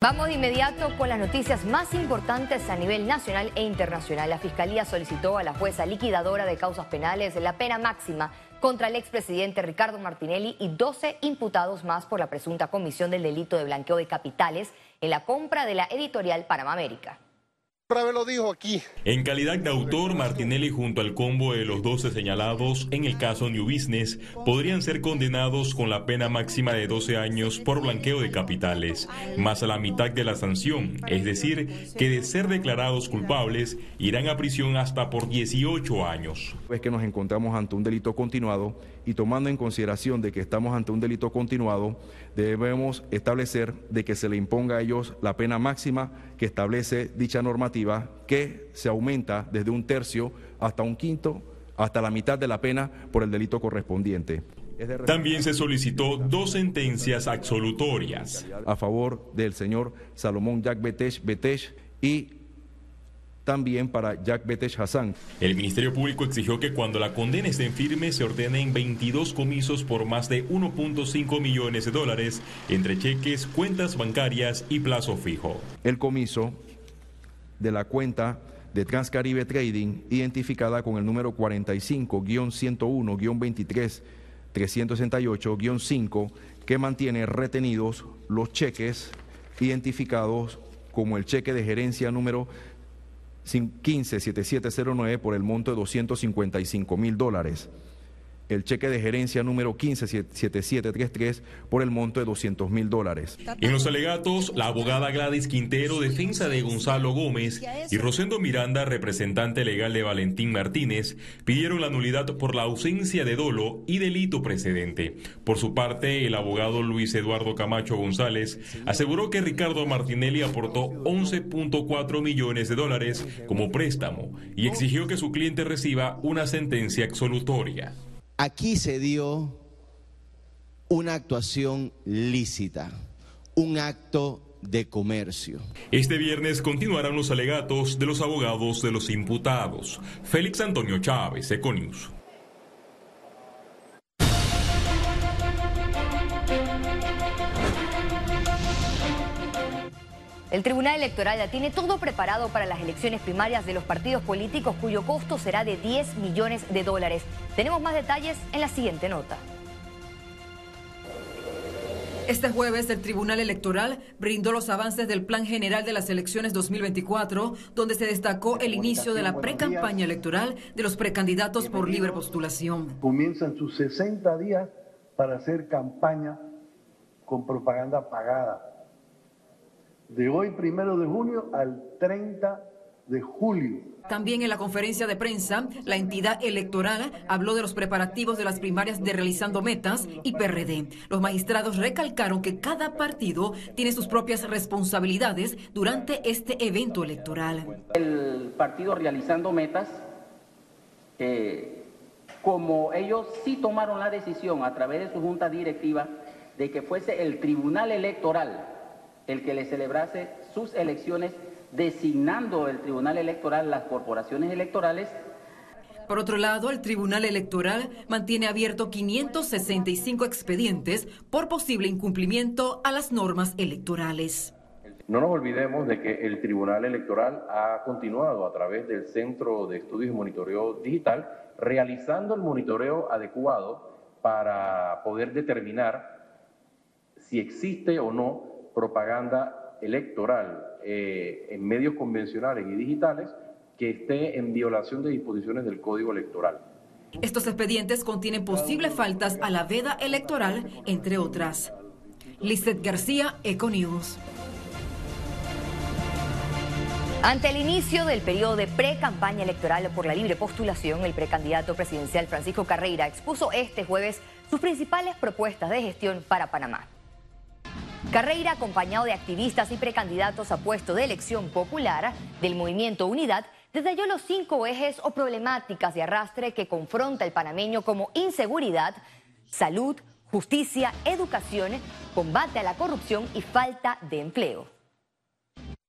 Vamos de inmediato con las noticias más importantes a nivel nacional e internacional. La Fiscalía solicitó a la jueza liquidadora de causas penales la pena máxima contra el expresidente Ricardo Martinelli y 12 imputados más por la presunta comisión del delito de blanqueo de capitales en la compra de la editorial Panamá América lo dijo aquí. En calidad de autor, Martinelli junto al combo de los 12 señalados en el caso New Business podrían ser condenados con la pena máxima de 12 años por blanqueo de capitales, más a la mitad de la sanción, es decir, que de ser declarados culpables irán a prisión hasta por 18 años. Es que nos encontramos ante un delito continuado y tomando en consideración de que estamos ante un delito continuado, debemos establecer de que se le imponga a ellos la pena máxima que establece dicha normativa, que se aumenta desde un tercio hasta un quinto, hasta la mitad de la pena por el delito correspondiente. También se solicitó dos sentencias absolutorias. A favor del señor Salomón Jack Betech Betech y también para Jack Betesh Hassan. El Ministerio Público exigió que cuando la condena esté en firme se ordenen 22 comisos por más de 1.5 millones de dólares entre cheques, cuentas bancarias y plazo fijo. El comiso de la cuenta de Transcaribe Trading, identificada con el número 45-101-23-368-5, que mantiene retenidos los cheques identificados como el cheque de gerencia número 157709 por el monto de 255 mil dólares el cheque de gerencia número 157733 por el monto de 200 mil dólares. En los alegatos, la abogada Gladys Quintero, defensa de Gonzalo Gómez, y Rosendo Miranda, representante legal de Valentín Martínez, pidieron la nulidad por la ausencia de dolo y delito precedente. Por su parte, el abogado Luis Eduardo Camacho González aseguró que Ricardo Martinelli aportó 11.4 millones de dólares como préstamo y exigió que su cliente reciba una sentencia absolutoria. Aquí se dio una actuación lícita, un acto de comercio. Este viernes continuarán los alegatos de los abogados de los imputados. Félix Antonio Chávez, Econius. El Tribunal Electoral ya tiene todo preparado para las elecciones primarias de los partidos políticos cuyo costo será de 10 millones de dólares. Tenemos más detalles en la siguiente nota. Este jueves el Tribunal Electoral brindó los avances del Plan General de las Elecciones 2024, donde se destacó el inicio de la pre-campaña electoral de los precandidatos por libre postulación. Comienzan sus 60 días para hacer campaña con propaganda pagada de hoy primero de junio al 30 de julio. También en la conferencia de prensa, la entidad electoral habló de los preparativos de las primarias de Realizando Metas y PRD. Los magistrados recalcaron que cada partido tiene sus propias responsabilidades durante este evento electoral. El partido Realizando Metas, eh, como ellos sí tomaron la decisión a través de su junta directiva de que fuese el Tribunal Electoral el que le celebrase sus elecciones designando el Tribunal Electoral las corporaciones electorales. Por otro lado, el Tribunal Electoral mantiene abierto 565 expedientes por posible incumplimiento a las normas electorales. No nos olvidemos de que el Tribunal Electoral ha continuado a través del Centro de Estudios y Monitoreo Digital realizando el monitoreo adecuado para poder determinar si existe o no propaganda electoral eh, en medios convencionales y digitales que esté en violación de disposiciones del Código Electoral. Estos expedientes contienen posibles faltas a la veda electoral, entre otras. Lizeth García, Econews. Ante el inicio del periodo de pre-campaña electoral por la libre postulación, el precandidato presidencial Francisco Carreira expuso este jueves sus principales propuestas de gestión para Panamá. Carreira, acompañado de activistas y precandidatos a puesto de elección popular del movimiento Unidad, detalló los cinco ejes o problemáticas de arrastre que confronta el panameño como inseguridad, salud, justicia, educación, combate a la corrupción y falta de empleo.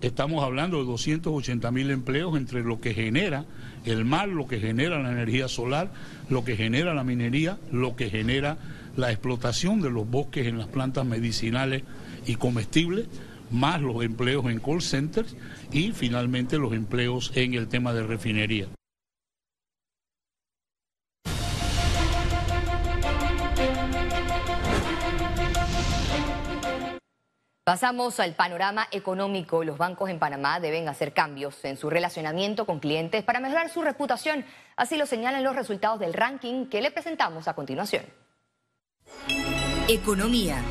Estamos hablando de 280 mil empleos entre lo que genera el mar, lo que genera la energía solar, lo que genera la minería, lo que genera la explotación de los bosques en las plantas medicinales y comestibles, más los empleos en call centers y finalmente los empleos en el tema de refinería. Pasamos al panorama económico. Los bancos en Panamá deben hacer cambios en su relacionamiento con clientes para mejorar su reputación. Así lo señalan los resultados del ranking que le presentamos a continuación. Economía.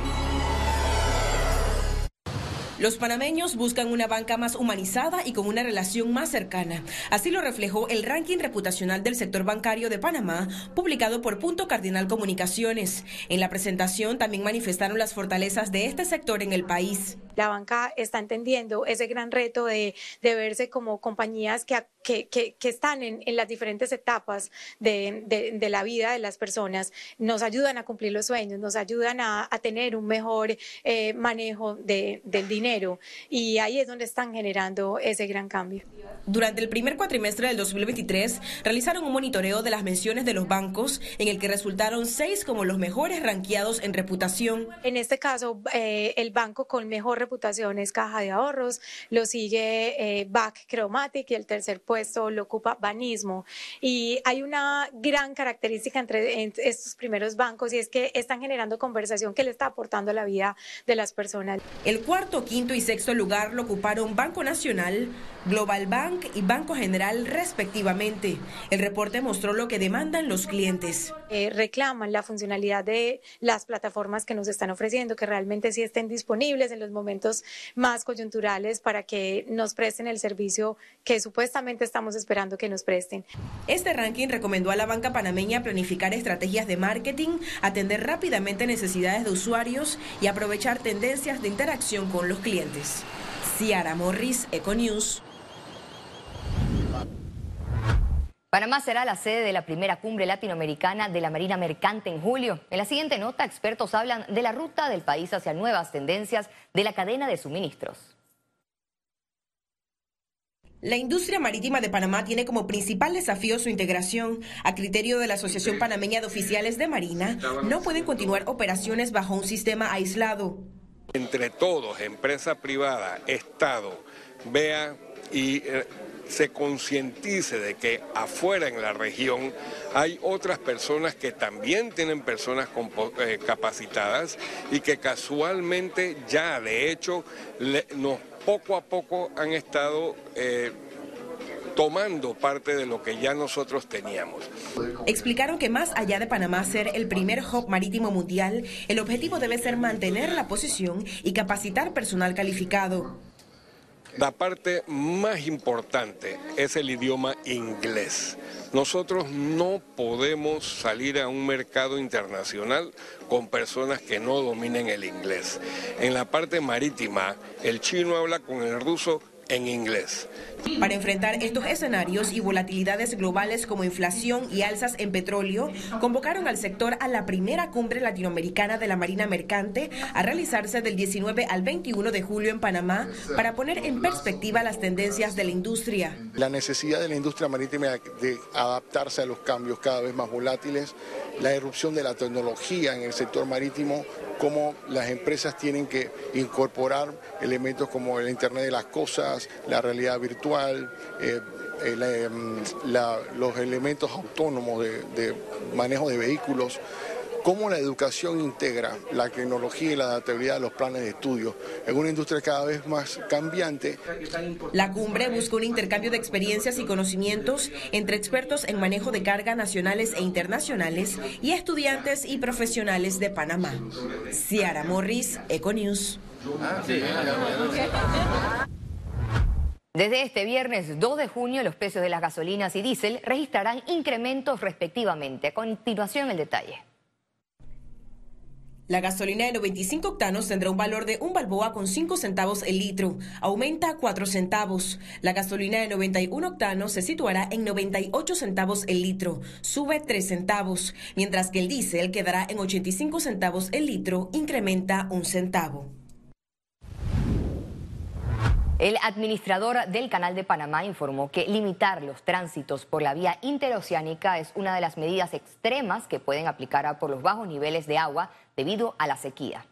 Los panameños buscan una banca más humanizada y con una relación más cercana. Así lo reflejó el ranking reputacional del sector bancario de Panamá, publicado por Punto Cardinal Comunicaciones. En la presentación también manifestaron las fortalezas de este sector en el país. La banca está entendiendo ese gran reto de, verse como compañías que, que, están en, las diferentes etapas de, la vida de las personas, nos ayudan a cumplir los sueños, nos ayudan a, tener un mejor eh, manejo del dinero y ahí es donde están generando ese gran cambio. Durante el primer cuatrimestre del 2023 realizaron un monitoreo de las menciones de los bancos en el que resultaron seis como los mejores ranqueados en reputación. En este caso, eh, el banco con mejor reputación es Caja de Ahorros, lo sigue eh, Back Chromatic y el tercer puesto lo ocupa Banismo. Y hay una gran característica entre estos primeros bancos y es que están generando conversación que le está aportando a la vida de las personas. El cuarto, quinto y sexto lugar lo ocuparon Banco Nacional, Global Bank y Banco General respectivamente. El reporte mostró lo que demandan los clientes. Eh, reclaman la funcionalidad de las plataformas que nos están ofreciendo, que realmente sí estén disponibles en los momentos más coyunturales para que nos presten el servicio que supuestamente estamos esperando que nos presten. Este ranking recomendó a la banca panameña planificar estrategias de marketing, atender rápidamente necesidades de usuarios y aprovechar tendencias de interacción con los clientes. Ciara Morris, Econews. Panamá será la sede de la primera cumbre latinoamericana de la Marina Mercante en julio. En la siguiente nota, expertos hablan de la ruta del país hacia nuevas tendencias de la cadena de suministros. La industria marítima de Panamá tiene como principal desafío su integración. A criterio de la Asociación Panameña de Oficiales de Marina, no pueden continuar operaciones bajo un sistema aislado. Entre todos, empresa privada, Estado, vea y eh, se concientice de que afuera en la región hay otras personas que también tienen personas eh, capacitadas y que casualmente ya de hecho nos, poco a poco han estado eh, tomando parte de lo que ya nosotros teníamos. Explicaron que más allá de Panamá ser el primer hub marítimo mundial, el objetivo debe ser mantener la posición y capacitar personal calificado. La parte más importante es el idioma inglés. Nosotros no podemos salir a un mercado internacional con personas que no dominen el inglés. En la parte marítima, el chino habla con el ruso en inglés. Para enfrentar estos escenarios y volatilidades globales como inflación y alzas en petróleo, convocaron al sector a la primera cumbre latinoamericana de la Marina Mercante a realizarse del 19 al 21 de julio en Panamá para poner en perspectiva las tendencias de la industria. La necesidad de la industria marítima de adaptarse a los cambios cada vez más volátiles, la erupción de la tecnología en el sector marítimo, cómo las empresas tienen que incorporar elementos como el Internet de las Cosas, la realidad virtual, eh, eh, em, los elementos autónomos de, manejo de vehículos cómo la educación integra la tecnología y la adaptabilidad de los planes de estudio en una industria cada vez más cambiante. La cumbre busca un intercambio de experiencias y conocimientos entre expertos en manejo de carga nacionales e internacionales y estudiantes y profesionales de Panamá. Ciara Morris, Econews. Desde este viernes 2 de junio, los precios de las gasolinas y diésel registrarán incrementos respectivamente. A continuación, el detalle. La gasolina de 95 octanos tendrá un valor de un balboa con 5 centavos el litro, aumenta 4 centavos. La gasolina de 91 octanos se situará en 98 centavos el litro, sube 3 centavos, mientras que el diésel quedará en 85 centavos el litro, incrementa un centavo. El administrador del Canal de Panamá informó que limitar los tránsitos por la vía interoceánica es una de las medidas extremas que pueden aplicar por los bajos niveles de agua debido a la sequía.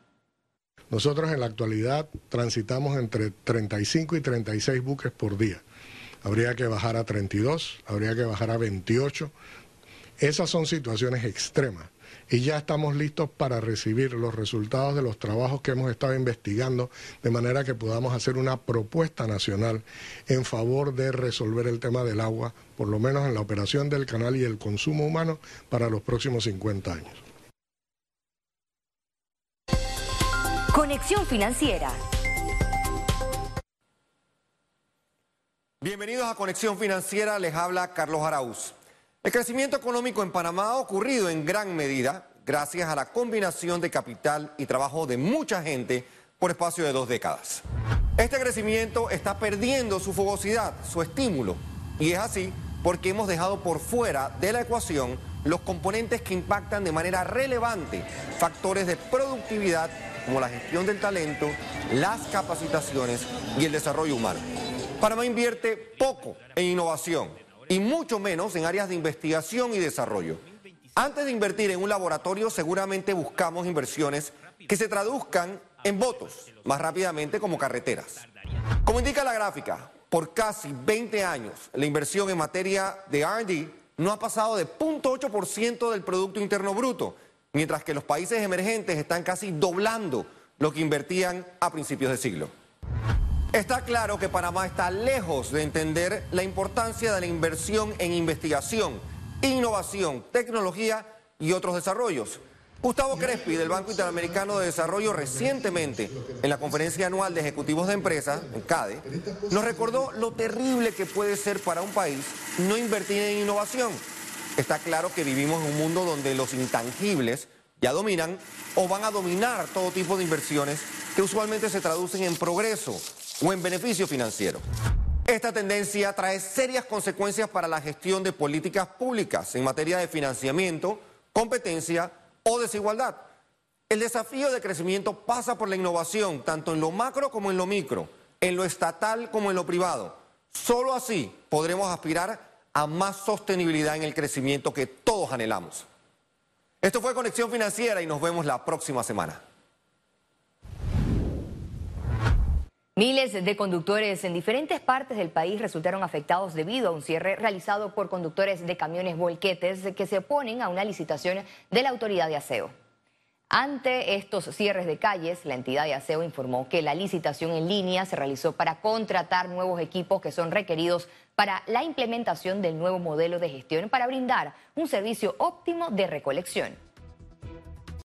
Nosotros en la actualidad transitamos entre 35 y 36 buques por día. Habría que bajar a 32, habría que bajar a 28. Esas son situaciones extremas y ya estamos listos para recibir los resultados de los trabajos que hemos estado investigando de manera que podamos hacer una propuesta nacional en favor de resolver el tema del agua, por lo menos en la operación del canal y el consumo humano para los próximos 50 años. Conexión Financiera. Bienvenidos a Conexión Financiera, les habla Carlos Araúz. El crecimiento económico en Panamá ha ocurrido en gran medida gracias a la combinación de capital y trabajo de mucha gente por espacio de dos décadas. Este crecimiento está perdiendo su fogosidad, su estímulo, y es así porque hemos dejado por fuera de la ecuación los componentes que impactan de manera relevante factores de productividad como la gestión del talento, las capacitaciones y el desarrollo humano. Panamá invierte poco en innovación y mucho menos en áreas de investigación y desarrollo. Antes de invertir en un laboratorio, seguramente buscamos inversiones que se traduzcan en votos más rápidamente como carreteras. Como indica la gráfica, por casi 20 años la inversión en materia de RD no ha pasado de 0.8% del Producto Interno Bruto mientras que los países emergentes están casi doblando lo que invertían a principios de siglo. Está claro que Panamá está lejos de entender la importancia de la inversión en investigación, innovación, tecnología y otros desarrollos. Gustavo Crespi del Banco Interamericano de Desarrollo recientemente en la conferencia anual de ejecutivos de empresas, en CADE, nos recordó lo terrible que puede ser para un país no invertir en innovación está claro que vivimos en un mundo donde los intangibles ya dominan o van a dominar todo tipo de inversiones que usualmente se traducen en progreso o en beneficio financiero. Esta tendencia trae serias consecuencias para la gestión de políticas públicas en materia de financiamiento, competencia o desigualdad. El desafío de crecimiento pasa por la innovación, tanto en lo macro como en lo micro, en lo estatal como en lo privado. Solo así podremos aspirar a más sostenibilidad en el crecimiento que todos anhelamos. Esto fue Conexión Financiera y nos vemos la próxima semana. Miles de conductores en diferentes partes del país resultaron afectados debido a un cierre realizado por conductores de camiones volquetes que se oponen a una licitación de la autoridad de aseo. Ante estos cierres de calles, la entidad de aseo informó que la licitación en línea se realizó para contratar nuevos equipos que son requeridos para la implementación del nuevo modelo de gestión para brindar un servicio óptimo de recolección.